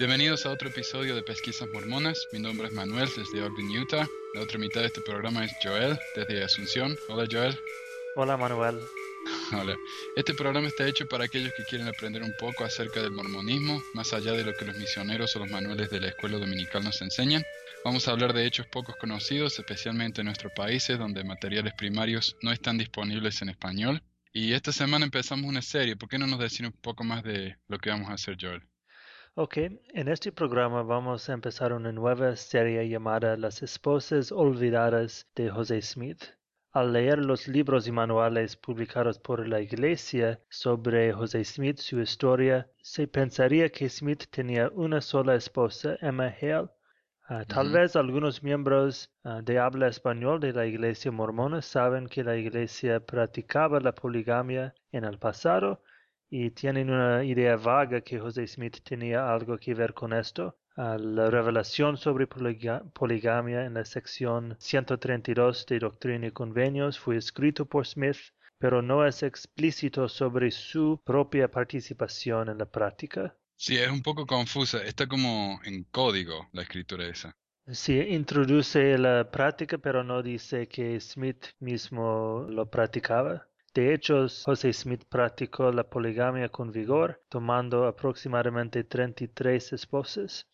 Bienvenidos a otro episodio de Pesquisas Mormonas. Mi nombre es Manuel desde Ogden, Utah. La otra mitad de este programa es Joel desde Asunción. Hola Joel. Hola Manuel. Hola. Este programa está hecho para aquellos que quieren aprender un poco acerca del mormonismo, más allá de lo que los misioneros o los manuales de la escuela dominical nos enseñan. Vamos a hablar de hechos pocos conocidos, especialmente en nuestros países donde materiales primarios no están disponibles en español. Y esta semana empezamos una serie. ¿Por qué no nos decir un poco más de lo que vamos a hacer, Joel? Ok, en este programa vamos a empezar una nueva serie llamada Las esposas olvidadas de José Smith. Al leer los libros y manuales publicados por la Iglesia sobre José Smith, su historia, se pensaría que Smith tenía una sola esposa, Emma Hale. Ah, tal vez algunos miembros ah, de habla español de la Iglesia mormona saben que la Iglesia practicaba la poligamia en el pasado y tienen una idea vaga que José Smith tenía algo que ver con esto. la revelación sobre poligamia en la sección 132 de Doctrina y Convenios fue escrito por Smith, pero no es explícito sobre su propia participación en la práctica. Sí, es un poco confusa. Está como en código la escritura esa. Sí, introduce la práctica, pero no dice que Smith mismo lo practicaba. De hecho, José Smith practicó la poligamia con vigor, tomando aproximadamente 33 esposas.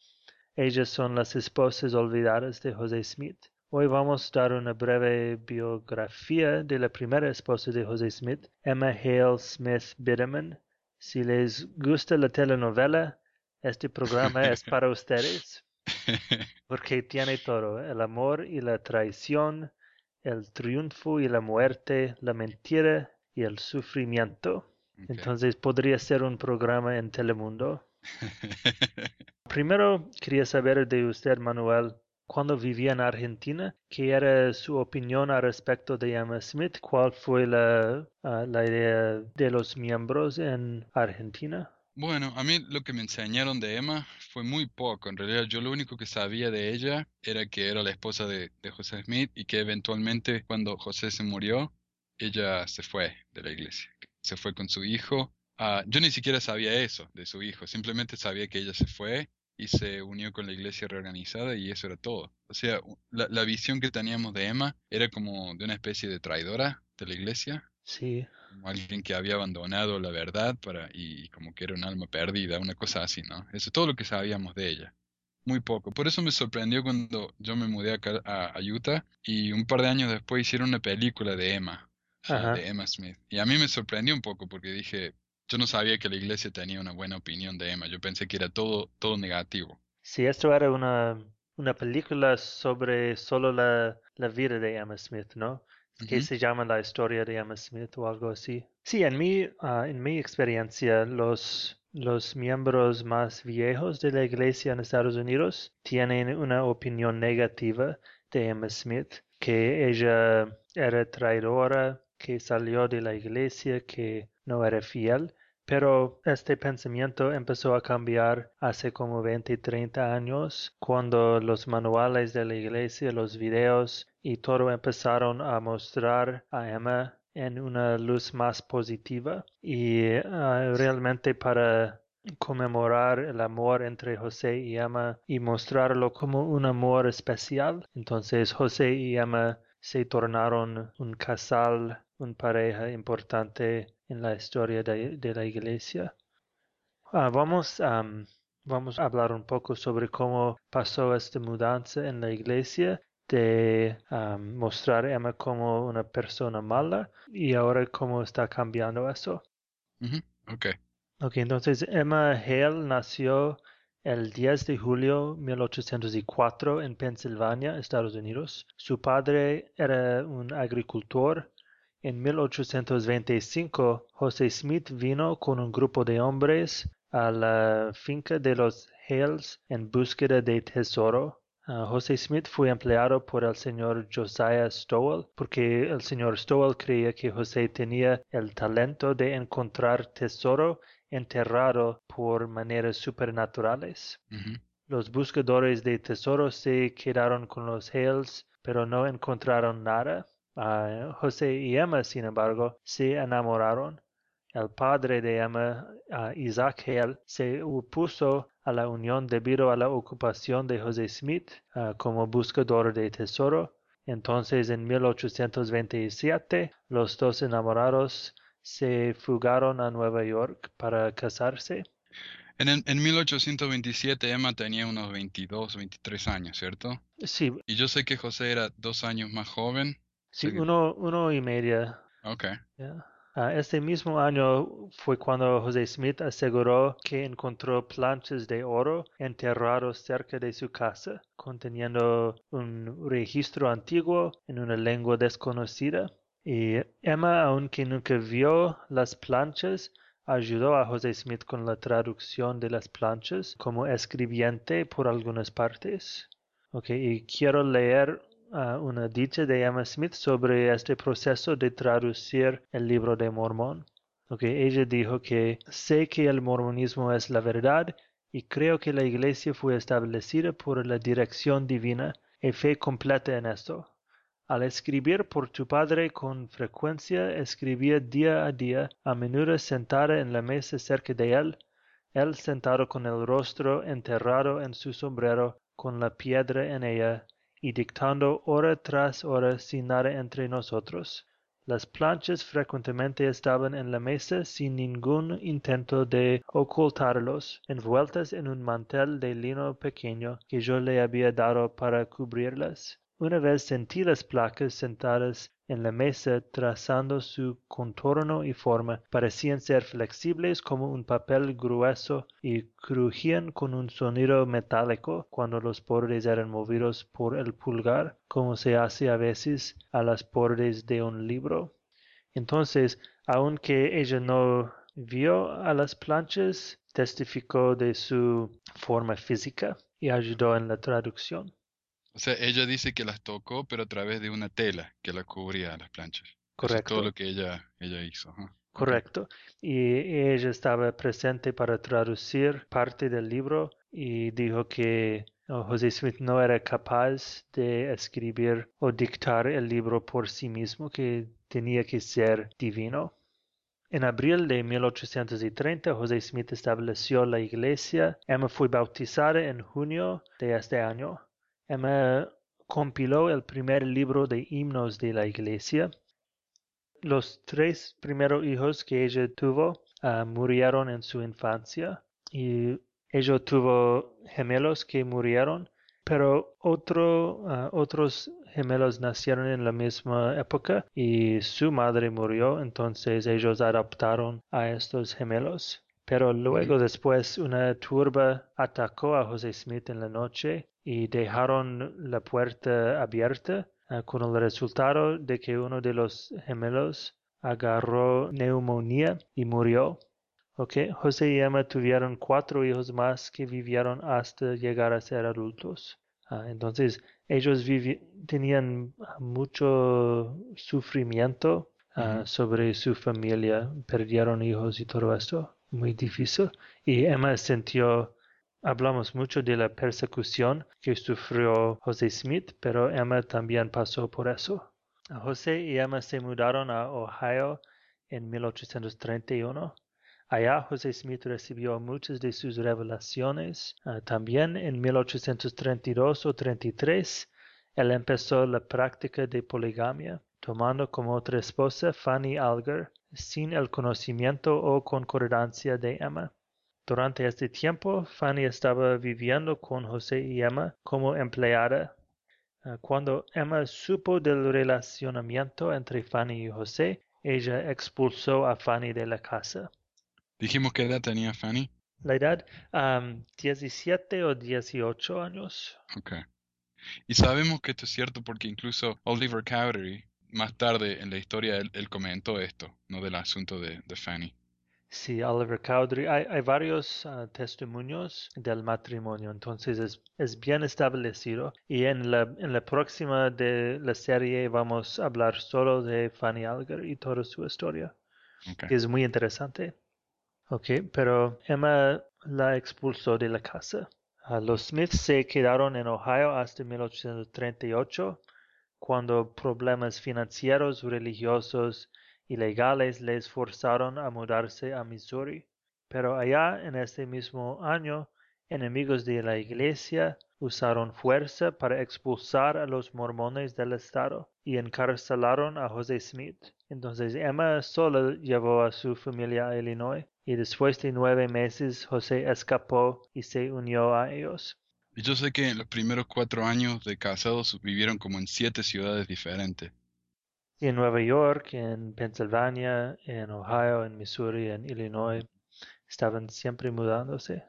Ellas son las esposas olvidadas de José Smith. Hoy vamos a dar una breve biografía de la primera esposa de José Smith, Emma Hale Smith Biderman. Si les gusta la telenovela, este programa es para ustedes, porque tiene todo, el amor y la traición, el triunfo y la muerte, la mentira y el sufrimiento. Entonces podría ser un programa en Telemundo. Primero quería saber de usted, Manuel, cuando vivía en Argentina, ¿qué era su opinión al respecto de Emma Smith? ¿Cuál fue la, ah, la idea de los miembros en Argentina? Bueno, a mí lo que me enseñaron de Emma fue muy poco. En realidad yo lo único que sabía de ella era que era la esposa de, José Smith y que eventualmente cuando José se murió, ella se fue de la iglesia. Se fue con su hijo. Ah, yo ni siquiera sabía eso de su hijo. Simplemente sabía que ella se fue y se unió con la iglesia reorganizada y eso era todo. O sea, la, la visión que teníamos de Emma era como de una especie de traidora de la iglesia. Sí como alguien que había abandonado la verdad para y como que era un alma perdida, una cosa así, ¿no? Eso es todo lo que sabíamos de ella. Muy poco. Por eso me sorprendió cuando yo me mudé acá a, Utah y un par de años después hicieron una película de Emma, de Emma Smith. Y a mí me sorprendió un poco porque dije, yo no sabía que la iglesia tenía una buena opinión de Emma. Yo pensé que era todo, todo negativo. Sí, esto era una, una película sobre solo la, la vida de Emma Smith, ¿no? Que se llama la historia de Emma Smith o algo así. Sí, en mi, ah, en mi experiencia, los, los miembros más viejos de la iglesia en Estados Unidos tienen una opinión negativa de Emma Smith, que ella era traidora, que salió de la iglesia, que no era fiel. Pero este pensamiento empezó a cambiar hace como 20, 30 años, cuando los manuales de la iglesia, los videos y todo empezaron a mostrar a Emma en una luz más positiva y ah, realmente para conmemorar el amor entre José y Emma y mostrarlo como un amor especial. Entonces José y Emma se tornaron un casal, una pareja importante en la historia de, la iglesia. Ah, vamos, vamos a hablar un poco sobre cómo pasó esta mudanza en la iglesia de mostrar a Emma como una persona mala y ahora cómo está cambiando eso. okay. Ok, entonces Emma Hale nació el 10 de julio de 1804 en Pensilvania, Estados Unidos. Su padre era un agricultor en 1825, José Smith vino con un grupo de hombres a la finca de los Hales en búsqueda de tesoro. Ah, José Smith fue empleado por el señor Josiah Stowell porque el señor Stowell creía que José tenía el talento de encontrar tesoro enterrado por maneras supernaturales. Los buscadores de tesoro se quedaron con los Hales, pero no encontraron nada. José y Emma, sin embargo, se enamoraron. El padre de Emma, Isaac Hale, se opuso a la unión debido a la ocupación de José Smith ah, como buscador de tesoro. Entonces en 1827 los dos enamorados se fugaron a Nueva York para casarse. En, en 1827 Emma tenía unos 22, 23 años, ¿cierto? Sí, Y yo sé que José era dos años más joven. Sí, Sí. uno, uno y media. Ok. ya. Ah, este mismo año fue cuando José Smith aseguró que encontró planchas de oro enterrados cerca de su casa, conteniendo un registro antiguo en una lengua desconocida. Y Emma, aunque nunca vio las planchas, ayudó a José Smith con la traducción de las planchas como escribiente por algunas partes. Ok, y quiero leer una dicha de Emma Smith sobre este proceso de traducir el libro de Mormón. Ok, ella dijo que sé que el mormonismo es la verdad y creo que la iglesia fue establecida por la dirección divina y fe completa en esto. Al escribir por tu padre con frecuencia, escribía día a día, a menudo sentada en la mesa cerca de él, él sentado con el rostro enterrado en su sombrero, con la piedra en ella, y dictando hora tras hora sin nada entre nosotros. Las planchas frecuentemente estaban en la mesa sin ningún intento de ocultarlos, envueltas en un mantel de lino pequeño que yo le había dado para cubrirlas. Una vez sentí las placas sentadas en la mesa trazando su contorno y forma, parecían ser flexibles como un papel grueso y crujían con un sonido metálico cuando los bordes eran movidos por el pulgar, como se hace a veces a las bordes de un libro. Entonces, aunque ella no vio a las planchas, testificó de su forma física y ayudó en la traducción. O sea, ella dice que las tocó, pero a través de una tela que la cubría las planchas. Eso es Correcto. todo lo que ella, ella hizo. Correcto. Y ella estaba presente para traducir parte del libro y dijo que oh, José Smith no era capaz de escribir o dictar el libro por sí mismo, que tenía que ser divino. En abril de 1830, José Smith estableció la iglesia. Emma fue bautizada en junio de este año. Emma compiló el primer libro de himnos de la iglesia. Los tres primeros hijos que ella tuvo ah, murieron en su infancia y ella tuvo gemelos que murieron, pero otro, ah, otros gemelos nacieron en la misma época y su madre murió, entonces ellos adoptaron a estos gemelos. Pero luego después una turba atacó a José Smith en la noche y dejaron la puerta abierta ah, con el resultado de que uno de los gemelos agarró neumonía y murió. Ok, José y Emma tuvieron cuatro hijos más que vivieron hasta llegar a ser adultos. Ah, entonces ellos vivi- tenían mucho sufrimiento ah, sobre su familia, perdieron hijos y todo esto, muy difícil. Y Emma sintió Hablamos mucho de la persecución que sufrió José Smith, pero Emma también pasó por eso. José y Emma se mudaron a Ohio en 1831. Allá José Smith recibió muchas de sus revelaciones. Ah, también en 1832 o 33, él empezó la práctica de poligamia, tomando como otra esposa Fanny Alger, sin el conocimiento o concordancia de Emma. Durante este tiempo, Fanny estaba viviendo con José y Emma como empleada. Ah, Cuando Emma supo del relacionamiento entre Fanny y José, ella expulsó a Fanny de la casa. Dijimos qué edad tenía Fanny. La edad, am, 17 o 18 años. Ok. Y sabemos que esto es cierto porque incluso Oliver Cowdery, más tarde en la historia, él, él comentó esto, ¿no? Del asunto de, de Fanny. Sí, Oliver Cowdery. Hay, hay varios ah, testimonios del matrimonio, entonces es, es bien establecido. Y en la, en la próxima de la serie vamos a hablar solo de Fanny Alger y toda su historia, Ok. que es muy interesante. Ok, pero Emma la expulsó de la casa. Ah, los Smiths se quedaron en Ohio hasta 1838, cuando problemas financieros, religiosos y legales les forzaron a mudarse a Missouri. Pero allá en ese mismo año, enemigos de la iglesia usaron fuerza para expulsar a los mormones del estado y encarcelaron a José Smith. Entonces Emma sola llevó a su familia a Illinois y después de nueve meses José escapó y se unió a ellos. Yo sé que en los primeros cuatro años de casados vivieron como en siete ciudades diferentes. En Nueva York, en Pennsylvania, en Ohio, en Missouri, en Illinois, estaban siempre mudándose.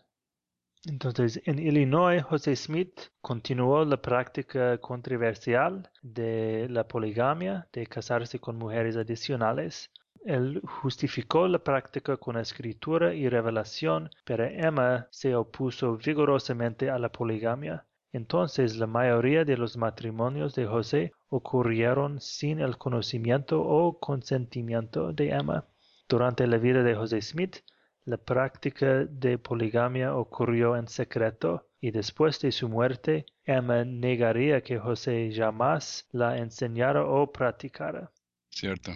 Entonces, en Illinois, José Smith continuó la práctica controversial de la poligamia, de casarse con mujeres adicionales. Él justificó la práctica con escritura y revelación, pero Emma se opuso vigorosamente a la poligamia. Entonces, la mayoría de los matrimonios de José ocurrieron sin el conocimiento o consentimiento de Emma. Durante la vida de José Smith, la práctica de poligamia ocurrió en secreto y después de su muerte, Emma negaría que José jamás la enseñara o practicara. Cierto.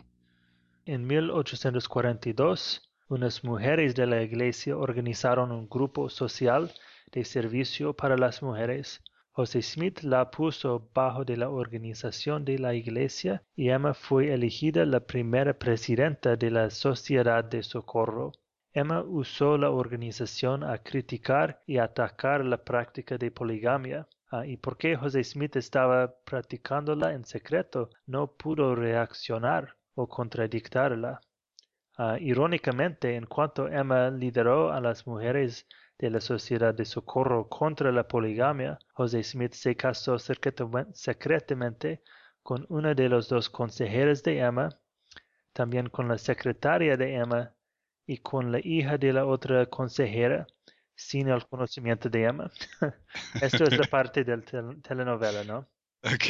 En 1842, unas mujeres de la iglesia organizaron un grupo social de servicio para las mujeres. José Smith la puso bajo de la organización de la iglesia y Emma fue elegida la primera presidenta de la Sociedad de Socorro. Emma usó la organización a criticar y atacar la práctica de poligamia. Ah, y porque José Smith estaba practicándola en secreto, no pudo reaccionar o contradictarla. Ah, irónicamente, en cuanto Emma lideró a las mujeres de la Sociedad de Socorro contra la poligamia, José Smith se casó secretamente con una de los dos consejeros de Emma, también con la secretaria de Emma y con la hija de la otra consejera sin el conocimiento de Emma. Esto es la parte de la telenovela, ¿no? Ok.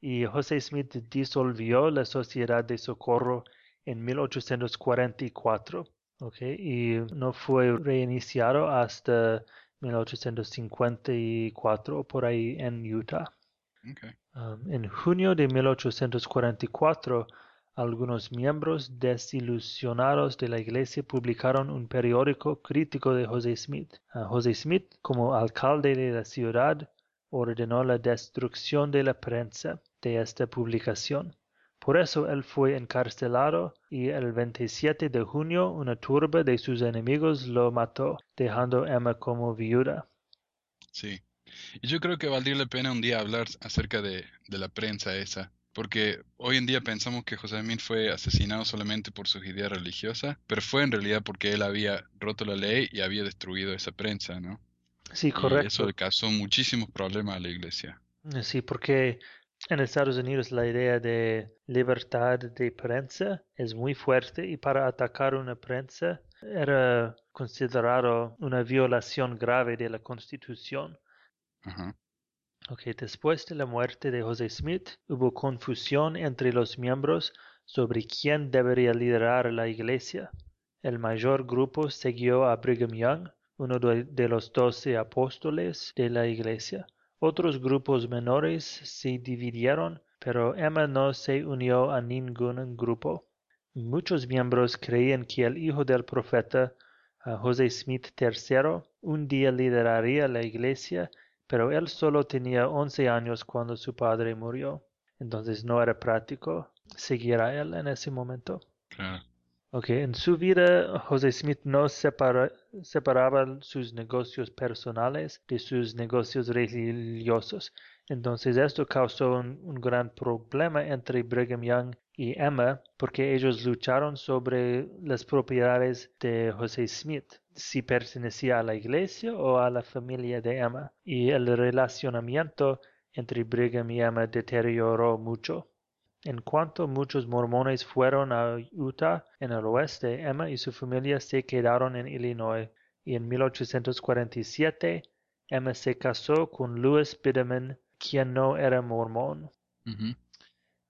y José Smith disolvió la Sociedad de Socorro en 1844, ¿ok? Y no fue reiniciado hasta 1854, por ahí en Utah. en junio de 1844, algunos miembros desilusionados de la iglesia publicaron un periódico crítico de José Smith. José Smith, como alcalde de la ciudad, ordenó la destrucción de la prensa de esta publicación. Por eso él fue encarcelado y el 27 de junio una turba de sus enemigos lo mató, dejando a Emma como viuda. Sí. Y yo creo que valdría la pena un día hablar acerca de, de la prensa esa, porque hoy en día pensamos que José Smith fue asesinado solamente por sus ideas religiosas, pero fue en realidad porque él había roto la ley y había destruido esa prensa, ¿no? Sí, correcto. Y eso le causó muchísimos problemas a la iglesia. Sí, porque en Estados Unidos la idea de libertad de prensa es muy fuerte y para atacar una prensa era considerado una violación grave de la Constitución. Ajá. Okay, después de la muerte de José Smith, hubo confusión entre los miembros sobre quién debería liderar la iglesia. El mayor grupo siguió a Brigham Young, uno de los doce apóstoles de la iglesia. Otros grupos menores se dividieron, pero Emma no se unió a ningún grupo. Muchos miembros creían que el hijo del profeta, José Smith III, un día lideraría la iglesia pero él solo tenía once años cuando su padre murió, entonces no era práctico seguir él en ese momento. Okay, en su vida, José Smith no separaba sus negocios personales de sus negocios religiosos. Entonces esto causó un, gran problema entre Brigham Young y Emma porque ellos lucharon sobre las propiedades de José Smith, si pertenecía a la iglesia o a la familia de Emma, y el relacionamiento entre Brigham y Emma deterioró mucho. En cuanto muchos mormones fueron a Utah en el oeste, Emma y su familia se quedaron en Illinois, y en 1847 Emma se casó con Louis Biderman quien no era mormón.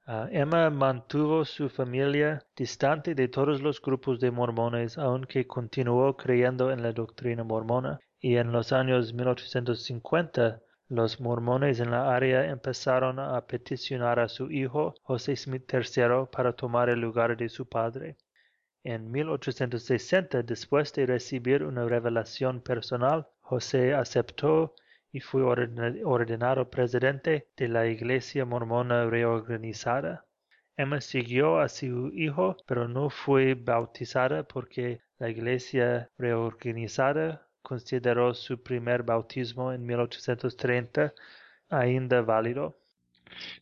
Ah, Emma mantuvo su familia distante de todos los grupos de mormones, aunque continuó creyendo en la doctrina mormona. Y en los años 1850, los mormones en la área empezaron a peticionar a su hijo José Smith III para tomar el lugar de su padre. En 1860, después de recibir una revelación personal, José aceptó y fue ordenado presidente de la Iglesia Mormona reorganizada. Emma siguió a su hijo, pero no fue bautizada porque la Iglesia reorganizada consideró su primer bautismo en 1830 ainda válido.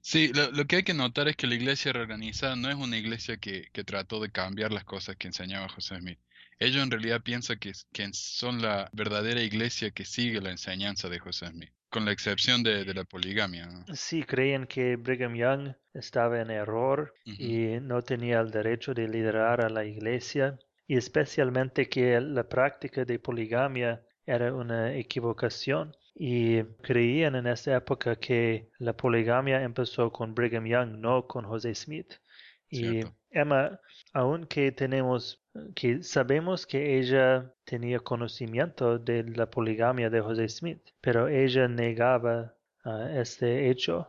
Sí, lo, que hay que notar es que la iglesia reorganizada no es una iglesia que, que trató de cambiar las cosas que enseñaba José Smith. Ellos en realidad piensan que, que, son la verdadera iglesia que sigue la enseñanza de José Smith, con la excepción de, de la poligamia. Sí, creen que Brigham Young estaba en error y no tenía el derecho de liderar a la iglesia, y especialmente que la práctica de poligamia era una equivocación y creían en esa época que la poligamia empezó con Brigham Young, no con José Smith. Y Emma, aunque tenemos que sabemos que ella tenía conocimiento de la poligamia de José Smith, pero ella negaba ah, este hecho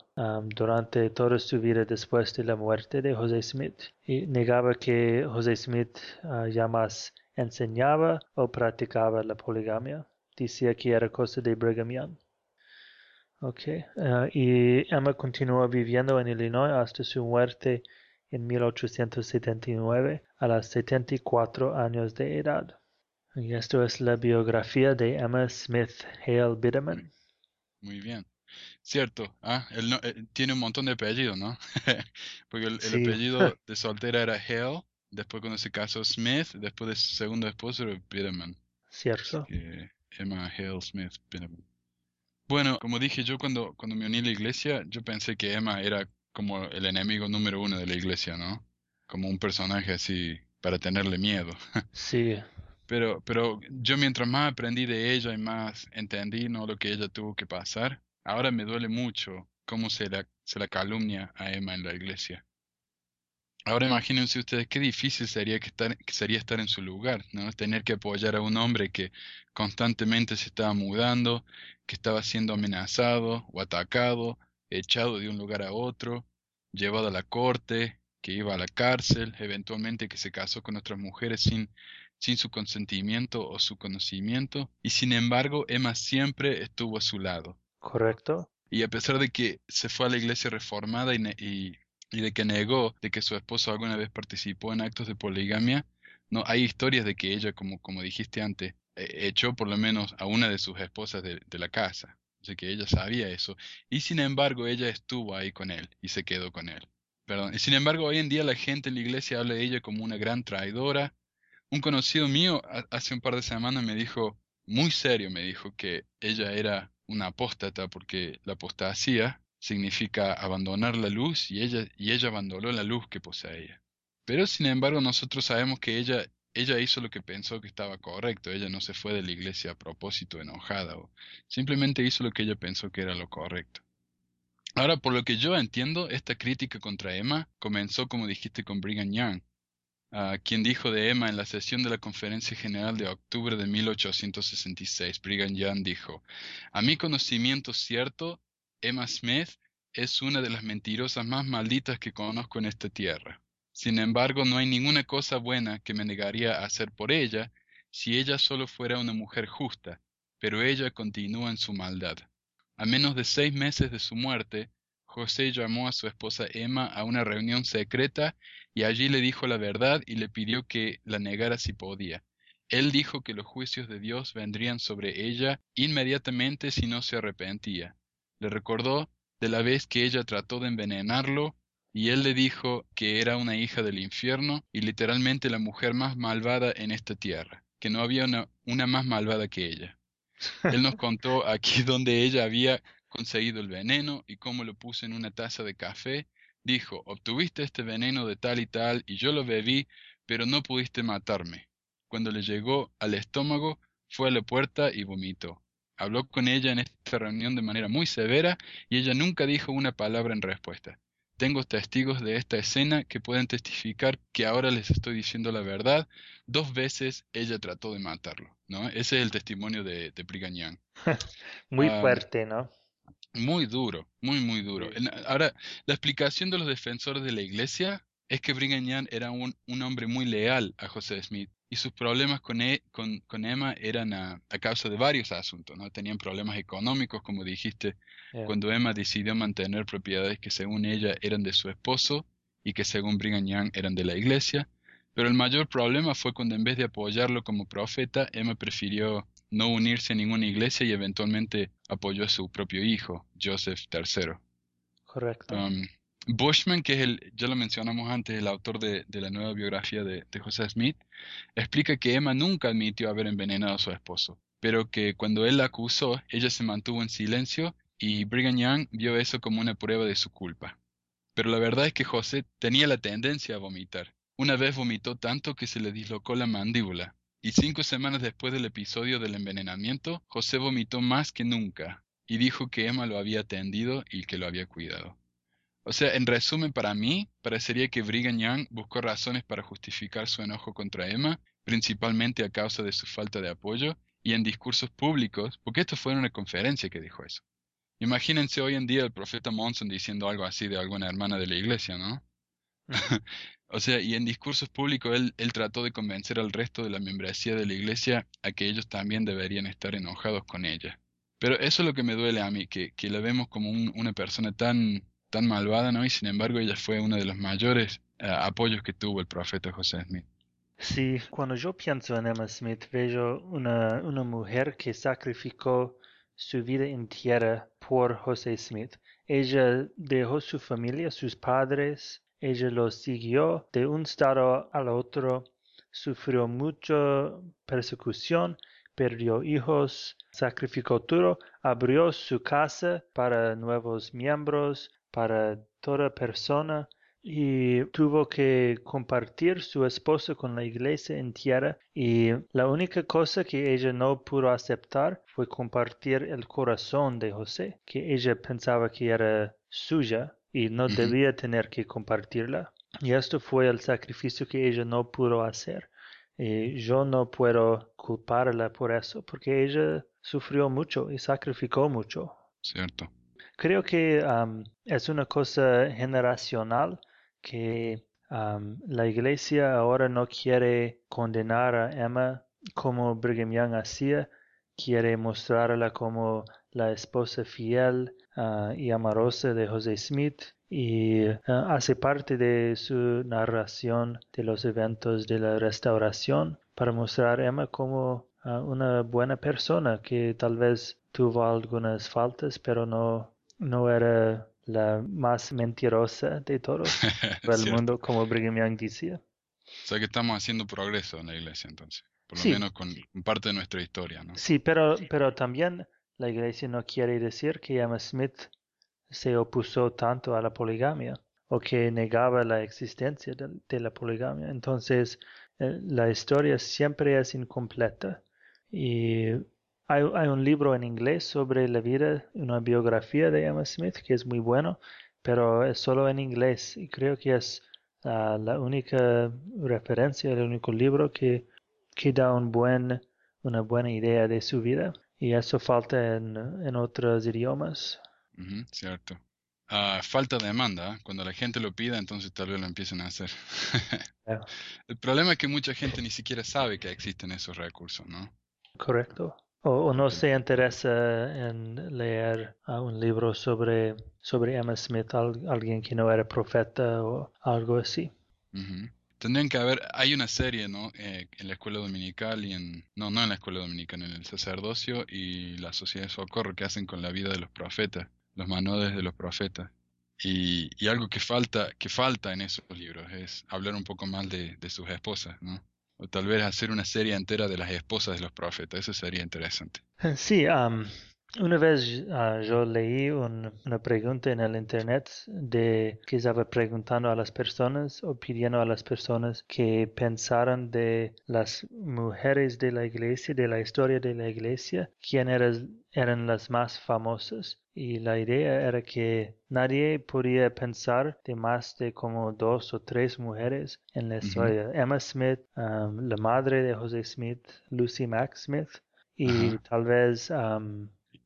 durante toda su vida después de la muerte de José Smith y negaba que José Smith uh, ya más enseñaba o practicaba la poligamia decía que era cosa de Brigham Young. Okay. Uh, y Emma continuó viviendo en Illinois hasta su muerte en 1879 a los 74 años de edad. Y esto es la biografía de Emma Smith Hale Biderman. Muy bien. Cierto, ah, él no, eh, tiene un montón de apellidos, ¿no? Porque el, apellido de soltera era Hale, después cuando se casó Smith, después de su segundo esposo era Biderman. Cierto. Emma Hale Smith. Bueno, como dije yo cuando, cuando me uní a la iglesia, yo pensé que Emma era como el enemigo número uno de la iglesia, ¿no? Como un personaje así para tenerle miedo. Sí. Pero, pero yo mientras más aprendí de ella y más entendí ¿no? lo que ella tuvo que pasar, ahora me duele mucho cómo se la, se la calumnia a Emma en la iglesia. Ahora imagínense ustedes qué difícil sería, que estar, sería estar en su lugar, ¿no? Tener que apoyar a un hombre que constantemente se estaba mudando, que estaba siendo amenazado o atacado, echado de un lugar a otro, llevado a la corte, que iba a la cárcel, eventualmente que se casó con otras mujeres sin, sin su consentimiento o su conocimiento, y sin embargo Emma siempre estuvo a su lado. Correcto. Y a pesar de que se fue a la iglesia reformada y, de que negó de que su esposo alguna vez participó en actos de poligamia, no hay historias de que ella, como, como dijiste antes, e, echó por lo menos a una de sus esposas de, la casa. Así que ella sabía eso. Y sin embargo, ella estuvo ahí con él y se quedó con él. Perdón. Sin embargo, hoy en día la gente en la iglesia habla de ella como una gran traidora. Un conocido mío hace un par de semanas me dijo, muy serio, me dijo que ella era una apóstata porque la apostasía significa abandonar la luz y ella, y ella abandonó la luz que poseía. Pero sin embargo nosotros sabemos que ella, ella hizo lo que pensó que estaba correcto, ella no se fue de la iglesia a propósito enojada, o simplemente hizo lo que ella pensó que era lo correcto. Ahora, por lo que yo entiendo, esta crítica contra Emma comenzó, como dijiste, con Brigham Young, quien dijo de Emma en la sesión de la Conferencia General de octubre de 1866. Brigham Young dijo, a mi conocimiento cierto, Emma Smith es una de las mentirosas más malditas que conozco en esta tierra. Sin embargo, no hay ninguna cosa buena que me negaría a hacer por ella si ella solo fuera una mujer justa, pero ella continúa en su maldad. A menos de seis meses de su muerte, José llamó a su esposa Emma a una reunión secreta y allí le dijo la verdad y le pidió que la negara si podía. Él dijo que los juicios de Dios vendrían sobre ella inmediatamente si no se arrepentía. Le recordó de la vez que ella trató de envenenarlo y él le dijo que era una hija del infierno y literalmente la mujer más malvada en esta tierra, que no había una, una más malvada que ella. Él nos contó aquí donde ella había conseguido el veneno y cómo lo puso en una taza de café. Dijo, obtuviste este veneno de tal y tal y yo lo bebí, pero no pudiste matarme. Cuando le llegó al estómago, fue a la puerta y vomitó. Habló con ella en esta reunión de manera muy severa y ella nunca dijo una palabra en respuesta. Tengo testigos de esta escena que pueden testificar que ahora les estoy diciendo la verdad. Dos veces ella trató de matarlo, ¿no? Ese es el testimonio de, de muy fuerte, ¿no? Muy duro, muy, muy duro. Ahora, la explicación de los defensores de la iglesia es que Brigham Young era un, un hombre muy leal a José Smith y sus problemas con, e, con, con, Emma eran a, a, causa de varios asuntos, ¿no? Tenían problemas económicos, como dijiste, Yeah. cuando Emma decidió mantener propiedades que según ella eran de su esposo y que según Brigham Young eran de la iglesia, pero el mayor problema fue cuando en vez de apoyarlo como profeta, Emma prefirió no unirse a ninguna iglesia y eventualmente apoyó a su propio hijo, Joseph III. Correcto. Um, Bushman, que es el, ya lo mencionamos antes, el autor de, de la nueva biografía de, de José Smith, explica que Emma nunca admitió haber envenenado a su esposo, pero que cuando él la acusó, ella se mantuvo en silencio y Brigham Young vio eso como una prueba de su culpa. Pero la verdad es que José tenía la tendencia a vomitar. Una vez vomitó tanto que se le dislocó la mandíbula, y cinco semanas después del episodio del envenenamiento, José vomitó más que nunca, y dijo que Emma lo había atendido y que lo había cuidado. O sea, en resumen, para mí, parecería que Brigham Young buscó razones para justificar su enojo contra Emma, principalmente a causa de su falta de apoyo, y en discursos públicos, porque esto fue en una conferencia que dijo eso. Imagínense hoy en día el profeta Monson diciendo algo así de alguna hermana de la iglesia, ¿no? o sea, y en discursos públicos él, trató de convencer al resto de la membresía de la iglesia a que ellos también deberían estar enojados con ella. Pero eso es lo que me duele a mí, que, que la vemos como un- una persona tan, tan malvada, ¿no? Y sin embargo ella fue uno de los mayores eh, apoyos que tuvo el profeta José Smith. Sí, cuando yo pienso en Emma Smith, veo una, una mujer que sacrificó su vida entera por José Smith. Ella dejó su familia, sus padres, ella los siguió de un estado al otro, sufrió mucha persecución, perdió hijos, sacrificó todo, abrió su casa para nuevos miembros, para toda persona y tuvo que compartir su esposo con la iglesia entera y la única cosa que ella no pudo aceptar fue compartir el corazón de José, que ella pensaba que era suya y no debía tener que compartirla. Y esto fue el sacrificio que ella no pudo hacer. Y yo no puedo culparla por eso, porque ella sufrió mucho y sacrificó mucho. ¿Cierto? Creo que es una cosa generacional que la iglesia ahora no quiere condenar a Emma como Brigham Young hacía, quiere mostrarla como la esposa fiel ah, y amorosa de José Smith y ah, hace parte de su narración de los eventos de la restauración para mostrar a Emma como ah, una buena persona que tal vez tuvo algunas faltas, pero no, no era la más mentirosa de todos del mundo, como Brigham Young decía. O sea que estamos haciendo progreso en la iglesia entonces, por lo Sí. menos con parte de nuestra historia, ¿no? Sí, pero, pero también la iglesia no quiere decir que Emma Smith se opuso tanto a la poligamia o que negaba la existencia de, la poligamia. Entonces, eh, la historia siempre es incompleta. Y hay, hay un libro en inglés sobre la vida, una biografía de Emma Smith, que es muy bueno, pero es solo en inglés. Y creo que es ah, la única referencia, el único libro que, que da un buen, una buena idea de su vida. Y eso falta en, en otros idiomas. Cierto. Ah, falta de demanda, ¿eh? Cuando la gente lo pida, entonces tal vez lo empiecen a hacer. Claro. El problema es que mucha gente ni siquiera sabe que existen esos recursos, ¿no? Correcto. O, o no se interesa en leer un libro sobre, sobre Emma Smith, al- alguien que no era profeta o algo así. Tendrían que haber, hay una serie, ¿no? Eh, en la escuela dominical y en, no, no en la escuela dominical, en el sacerdocio y la sociedad de socorro que hacen con la vida de los profetas, los manuales de los profetas. Y, y algo que falta, que falta en esos libros es hablar un poco más de, de sus esposas, ¿no? O tal vez hacer una serie entera de las esposas de los profetas, eso sería interesante. Sí, una vez ah, yo leí un- una pregunta en el internet de que estaba preguntando a las personas o pidiendo a las personas que pensaran de las mujeres de la iglesia, de la historia de la iglesia, quién eras- eran las más famosas. Y la idea era que nadie podía pensar de más de como dos o tres mujeres en la historia. Emma Smith, am, la madre de José Smith, Lucy Mack Smith, y Ajá. tal vez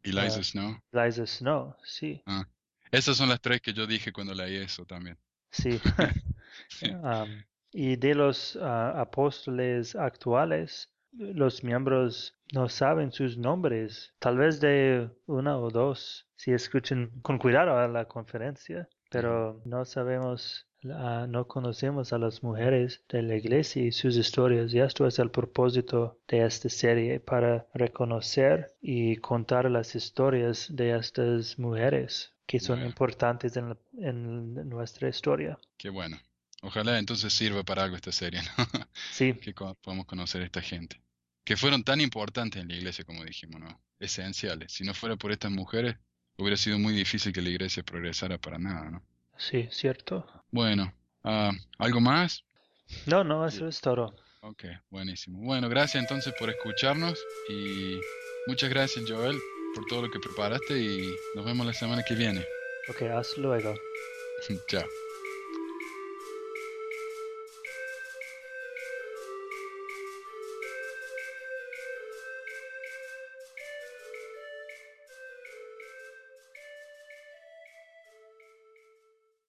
Eliza Ah. Snow. Liza Snow, sí, Ah. Esas son las tres que yo dije cuando leí eso también. sí. Um, y de los ah, apóstoles actuales, los miembros no saben sus nombres, tal vez de una o dos, si escuchen con cuidado a la conferencia, pero no sabemos No conocemos a las mujeres de la iglesia y sus historias y esto es el propósito de esta serie para reconocer y contar las historias de estas mujeres que son importantes en, la- en nuestra historia. Qué bueno. Ojalá entonces sirva para algo esta serie, ¿no? Sí, Que podamos conocer a esta gente. Que fueron tan importantes en la iglesia, como dijimos, ¿no? Esenciales. Si no fuera por estas mujeres, hubiera sido muy difícil que la iglesia progresara para nada, ¿no? Sí, cierto. Bueno, ah, ¿algo más? No, no, eso es todo. Ok, buenísimo. Bueno, gracias entonces por escucharnos y muchas gracias Joel por todo lo que preparaste y nos vemos la semana que viene. Ok, hasta luego. Chao.